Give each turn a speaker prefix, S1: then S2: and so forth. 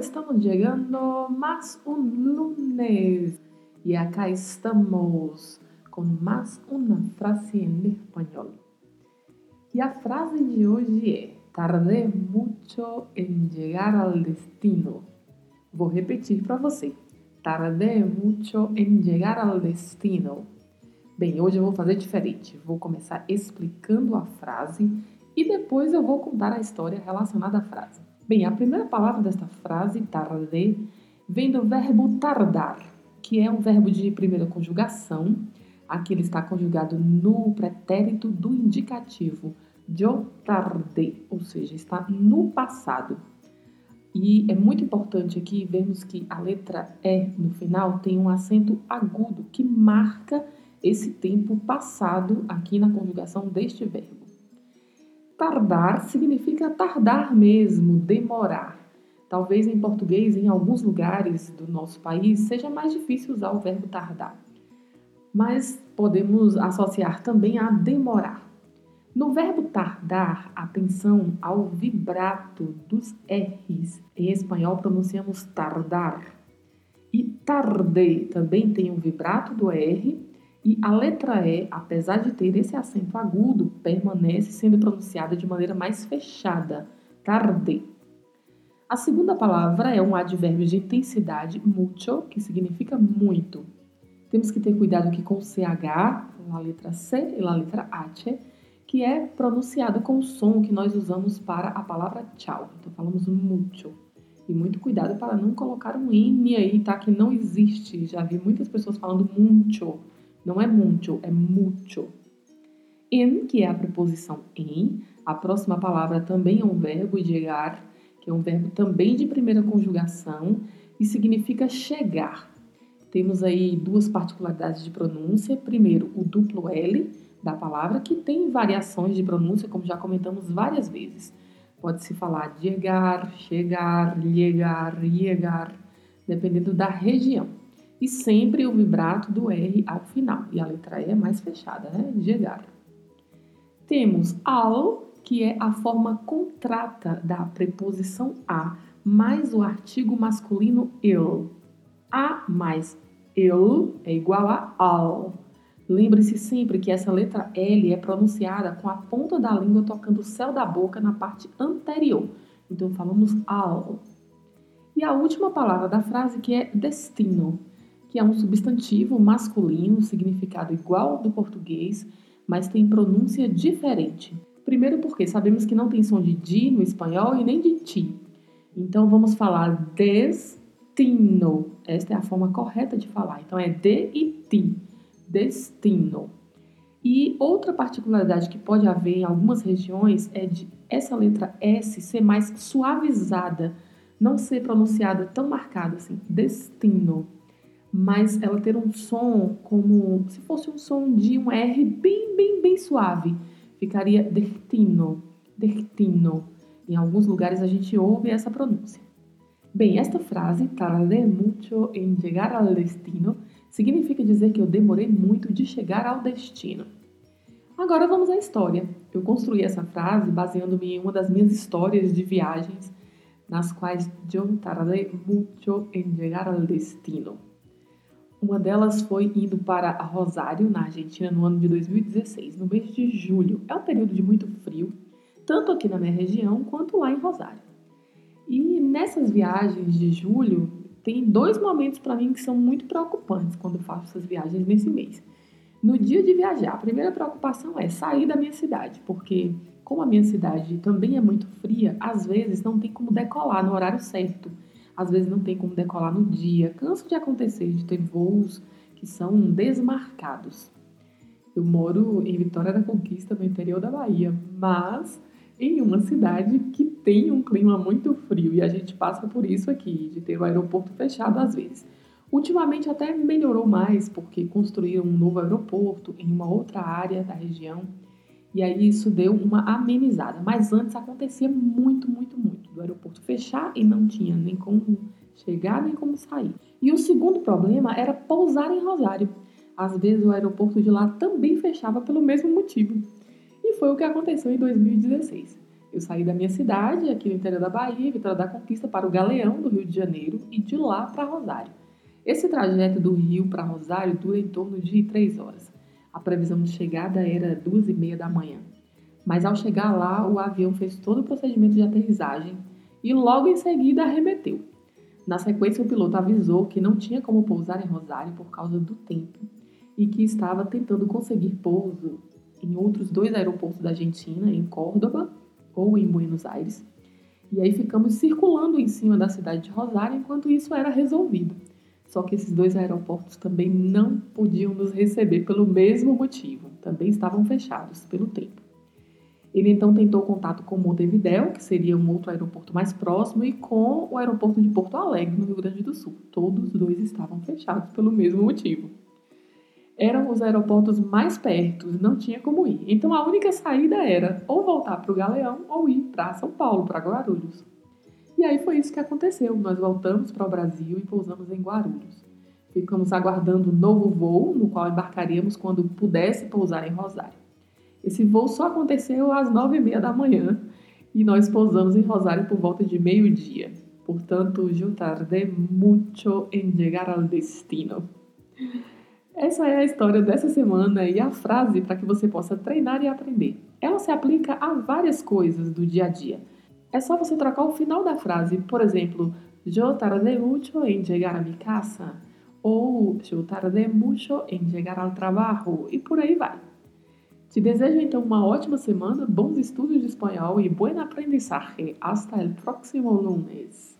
S1: Estamos llegando más un lunes y acá estamos con más una frase en español. E a frase de hoje é: Tardé muito em chegar ao destino. Vou repetir para você. Tardé muito em chegar ao destino. Bem, hoje eu vou fazer diferente. Vou começar explicando a frase e depois eu vou contar a história relacionada à frase. Bem, a primeira palavra desta frase, tardé, vem do verbo tardar, que é um verbo de primeira conjugação Aqui ele está conjugado no pretérito do indicativo. Eu tardé, ou seja, está no passado. E é muito importante aqui vermos que a letra E no final tem um acento agudo que marca esse tempo passado aqui na conjugação deste verbo. Tardar significa tardar mesmo, demorar. Talvez em português, em alguns lugares do nosso país, seja mais difícil usar o verbo tardar mas podemos associar também a demorar. No verbo tardar, atenção ao vibrato dos R's. Em espanhol pronunciamos tardar. E tarde também tem um vibrato do R e a letra E, apesar de ter esse acento agudo, permanece sendo pronunciada de maneira mais fechada. Tarde. A segunda palavra é um advérbio de intensidade, mucho, que significa muito. Temos que ter cuidado aqui com o CH, a letra C e a letra H, que é pronunciado com o som que nós usamos para a palavra tchau. Então falamos mucho. E muito cuidado para não colocar um N aí, tá? Que não existe. Já vi muitas pessoas falando mucho. Não é mucho, é mucho. En, que é a preposição em. A próxima palavra também é um verbo, chegar, que é um verbo também de primeira conjugação e significa chegar. Temos aí duas particularidades de pronúncia. Primeiro, o duplo L da palavra, que tem variações de pronúncia, como já comentamos várias vezes. Pode-se falar chegar, chegar, llegar, llegar, dependendo da região. E sempre o vibrato do R ao final. E a letra E é mais fechada, né? Chegar. Temos al, que é a forma contrata da preposição a, mais o artigo masculino eu a mais eu é igual a al. Lembre-se sempre que essa letra L é pronunciada com a ponta da língua tocando o céu da boca na parte anterior. Então falamos al. E a última palavra da frase que é destino, que é um substantivo masculino, significado igual ao do português, mas tem pronúncia diferente. Primeiro porque sabemos que não tem som de di no espanhol e nem de ti. Então vamos falar des destino. Esta é a forma correta de falar. Então é de e ti, destino. E outra particularidade que pode haver em algumas regiões é de essa letra S ser mais suavizada, não ser pronunciada tão marcada assim, destino, mas ela ter um som como se fosse um som de um R bem, bem, bem suave. Ficaria destino, destino. Em alguns lugares a gente ouve essa pronúncia. Bem, esta frase, tardé mucho en llegar al destino, significa dizer que eu demorei muito de chegar ao destino. Agora vamos à história. Eu construí essa frase baseando-me em uma das minhas histórias de viagens, nas quais eu tardé mucho en llegar al destino. Uma delas foi indo para Rosário, na Argentina, no ano de 2016, no mês de julho. É um período de muito frio, tanto aqui na minha região quanto lá em Rosário. E nessas viagens de julho, tem dois momentos para mim que são muito preocupantes quando eu faço essas viagens nesse mês. No dia de viajar, a primeira preocupação é sair da minha cidade, porque como a minha cidade também é muito fria, às vezes não tem como decolar no horário certo. Às vezes não tem como decolar no dia. Canso de acontecer de ter voos que são desmarcados. Eu moro em Vitória da Conquista, no interior da Bahia, mas em uma cidade que tem um clima muito frio e a gente passa por isso aqui, de ter o aeroporto fechado às vezes. Ultimamente até melhorou mais porque construíram um novo aeroporto em uma outra área da região e aí isso deu uma amenizada. Mas antes acontecia muito, muito, muito do aeroporto fechar e não tinha nem como chegar nem como sair. E o segundo problema era pousar em Rosário. Às vezes o aeroporto de lá também fechava pelo mesmo motivo. E foi o que aconteceu em 2016. Eu saí da minha cidade, aqui no interior da Bahia, Vitória da Conquista, para o Galeão, do Rio de Janeiro, e de lá para Rosário. Esse trajeto do Rio para Rosário dura em torno de três horas. A previsão de chegada era duas e meia da manhã. Mas ao chegar lá, o avião fez todo o procedimento de aterrissagem e logo em seguida arremeteu. Na sequência, o piloto avisou que não tinha como pousar em Rosário por causa do tempo e que estava tentando conseguir pouso em outros dois aeroportos da Argentina, em Córdoba ou em Buenos Aires. E aí ficamos circulando em cima da cidade de Rosário enquanto isso era resolvido. Só que esses dois aeroportos também não podiam nos receber pelo mesmo motivo, também estavam fechados pelo tempo. Ele então tentou contato com Montevidéu, que seria um outro aeroporto mais próximo, e com o aeroporto de Porto Alegre, no Rio Grande do Sul. Todos os dois estavam fechados pelo mesmo motivo. Eram os aeroportos mais perto, não tinha como ir. Então a única saída era ou voltar para o Galeão ou ir para São Paulo, para Guarulhos. E aí foi isso que aconteceu. Nós voltamos para o Brasil e pousamos em Guarulhos. Ficamos aguardando o novo voo, no qual embarcaríamos quando pudesse pousar em Rosário. Esse voo só aconteceu às nove e meia da manhã e nós pousamos em Rosário por volta de meio-dia. Portanto, yo tardé mucho en llegar al destino. Essa é a história dessa semana e a frase para que você possa treinar e aprender. Ela se aplica a várias coisas do dia a dia é só você trocar o final da frase. Por exemplo, yo tardé mucho en llegar a mi casa. Ou yo tardé mucho en llegar al trabajo. E por aí vai. Te desejo então uma ótima semana, bons estudos de espanhol e buen aprendizaje. Hasta el próximo lunes.